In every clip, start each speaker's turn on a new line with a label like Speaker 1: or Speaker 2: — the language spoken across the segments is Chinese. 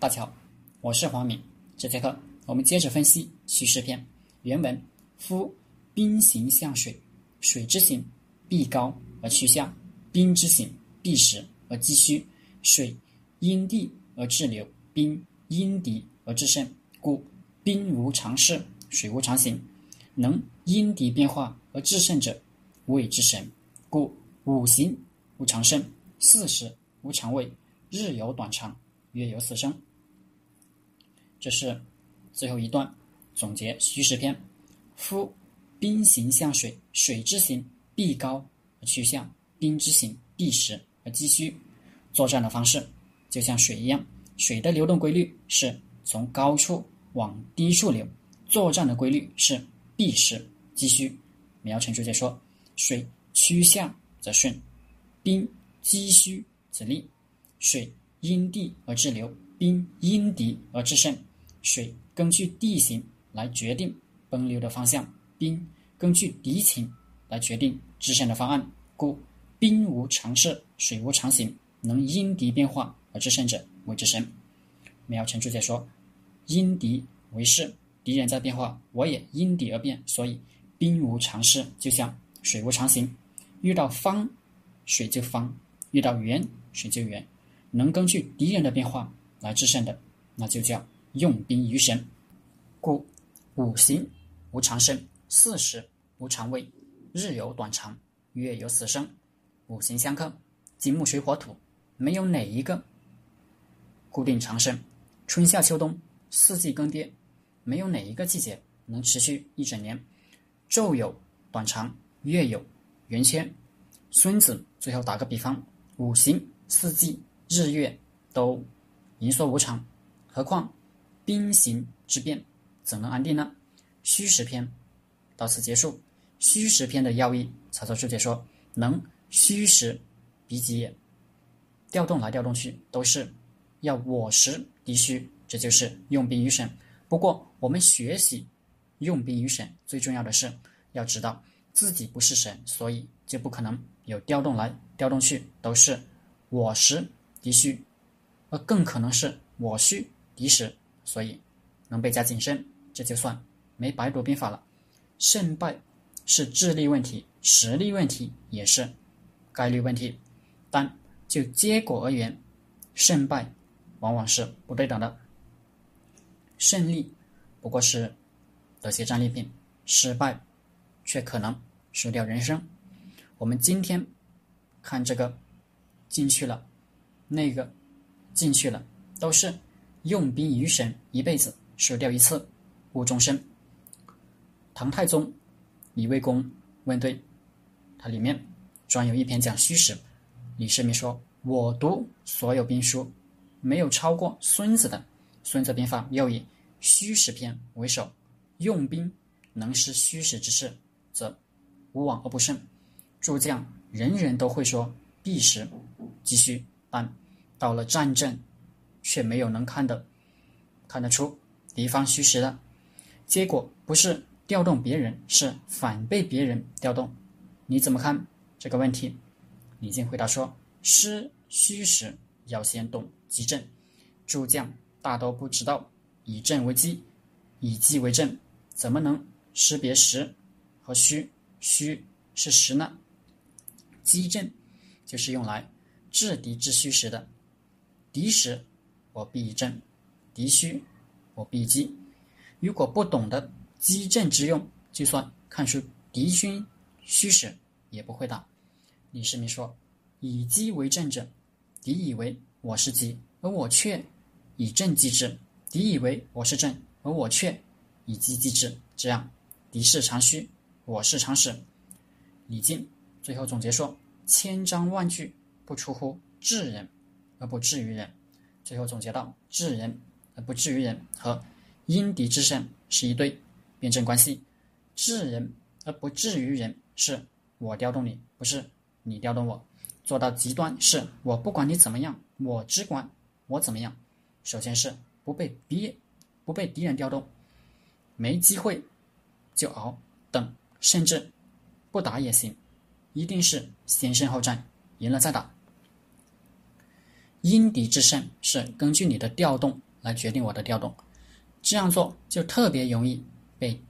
Speaker 1: 大家好，我是黄敏。这节课我们接着分析虚实篇原文：夫兵行向水，水之行必高而趋下；兵之行必实而击虚。水因地而滞留，兵因敌而制胜。故兵无常势，水无常形。能因敌变化而制胜者，谓之神。故五行无常胜，四时无常位，日有短长，月有死生。这是最后一段总结虚实篇。夫兵行向水，水之行必高而趋向；兵之行必实而击虚。作战的方式就像水一样，水的流动规律是从高处往低处流。作战的规律是必实击虚。苗成注解说：水趋向则顺，兵击虚则利。水因地而制流，兵因敌而制胜。水根据地形来决定奔流的方向，兵根据敌情来决定制胜的方案。故兵无常势，水无常形，能因敌变化而制胜者谓之神。苗成注解说：因敌为势，敌人在变化，我也因敌而变，所以兵无常势，就像水无常形。遇到方，水就方；遇到圆，水就圆。能根据敌人的变化来制胜的，那就叫。用兵于神，故五行无常生，四时无常位，日有短长，月有死生。五行相克，金木水火土，没有哪一个固定长生。春夏秋冬四季更迭，没有哪一个季节能持续一整年。昼有短长，月有圆缺。孙子最后打个比方：五行、四季、日月都盈缩无常，何况？兵行之变，怎能安定呢？虚实篇到此结束。虚实篇的要义，曹操注解说：能虚实逼急也。调动来调动去，都是要我实敌虚，这就是用兵于神。不过，我们学习用兵于神，最重要的是要知道自己不是神，所以就不可能有调动来调动去，都是我实敌虚，而更可能是我虚敌实。所以，能倍加谨慎，这就算没白读兵法了。胜败是智力问题，实力问题也是概率问题。但就结果而言，胜败往往是不对等的。胜利不过是得些战利品，失败却可能输掉人生。我们今天看这个进去了，那个进去了，都是。用兵于神，一辈子输掉一次，误终身。唐太宗李卫公问对，他里面专有一篇讲虚实。李世民说：“我读所有兵书，没有超过孙子的。孙子兵法又以虚实篇为首，用兵能失虚实之势，则无往而不胜。诸将人人都会说必实击虚，但到了战阵。”却没有能看得看得出敌方虚实的结果，不是调动别人，是反被别人调动。你怎么看这个问题？李靖回答说：“失虚实要先动击阵，诸将大都不知道以阵为基，以击为阵，怎么能识别实和虚？虚是实呢？击阵就是用来制敌之虚实的，敌实。”我必正，敌虚，我必击。如果不懂得击正之用，就算看出敌军虚实，也不会打。李世民说：“以击为正者，敌以为我是击，而我却以正击之；敌以为我是正，而我却以击击之。这样，敌是常虚，我是常实。”李靖最后总结说：“千章万句不出乎智人，而不至于人。”最后总结到：治人而不治于人和因敌制胜是一对辩证关系。治人而不治于人是我调动你，不是你调动我。做到极端是我不管你怎么样，我只管我怎么样。首先是不被敌不被敌人调动，没机会就熬等，甚至不打也行。一定是先胜后战，赢了再打。因敌制胜是根据你的调动来决定我的调动。这样做就特别容易被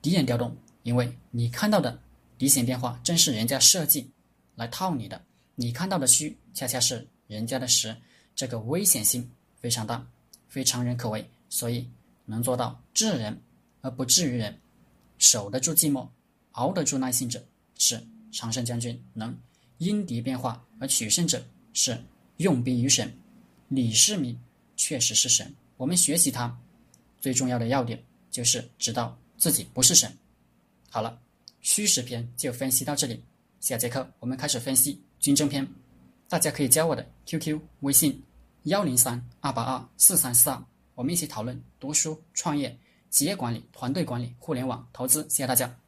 Speaker 1: 敌人调动，因为你看到的敌险变化正是人家设计来套你的，你看到的虚恰恰是人家的实，这个危险性非常大，非常人可畏。所以能做到治人而不治于人，守得住寂寞，熬得住耐心者，是常胜将军；能因敌变化而取胜者，是用兵于神。李世民确实是神，我们学习他。最重要的要点就是知道自己不是神。好了，虚实篇就分析到这里，下节课我们开始分析军政篇。大家可以加我的 QQ 微信幺零三二八二四三四二，我们一起讨论读书、创业、企业管理、团队管理、互联网投资。谢谢大家。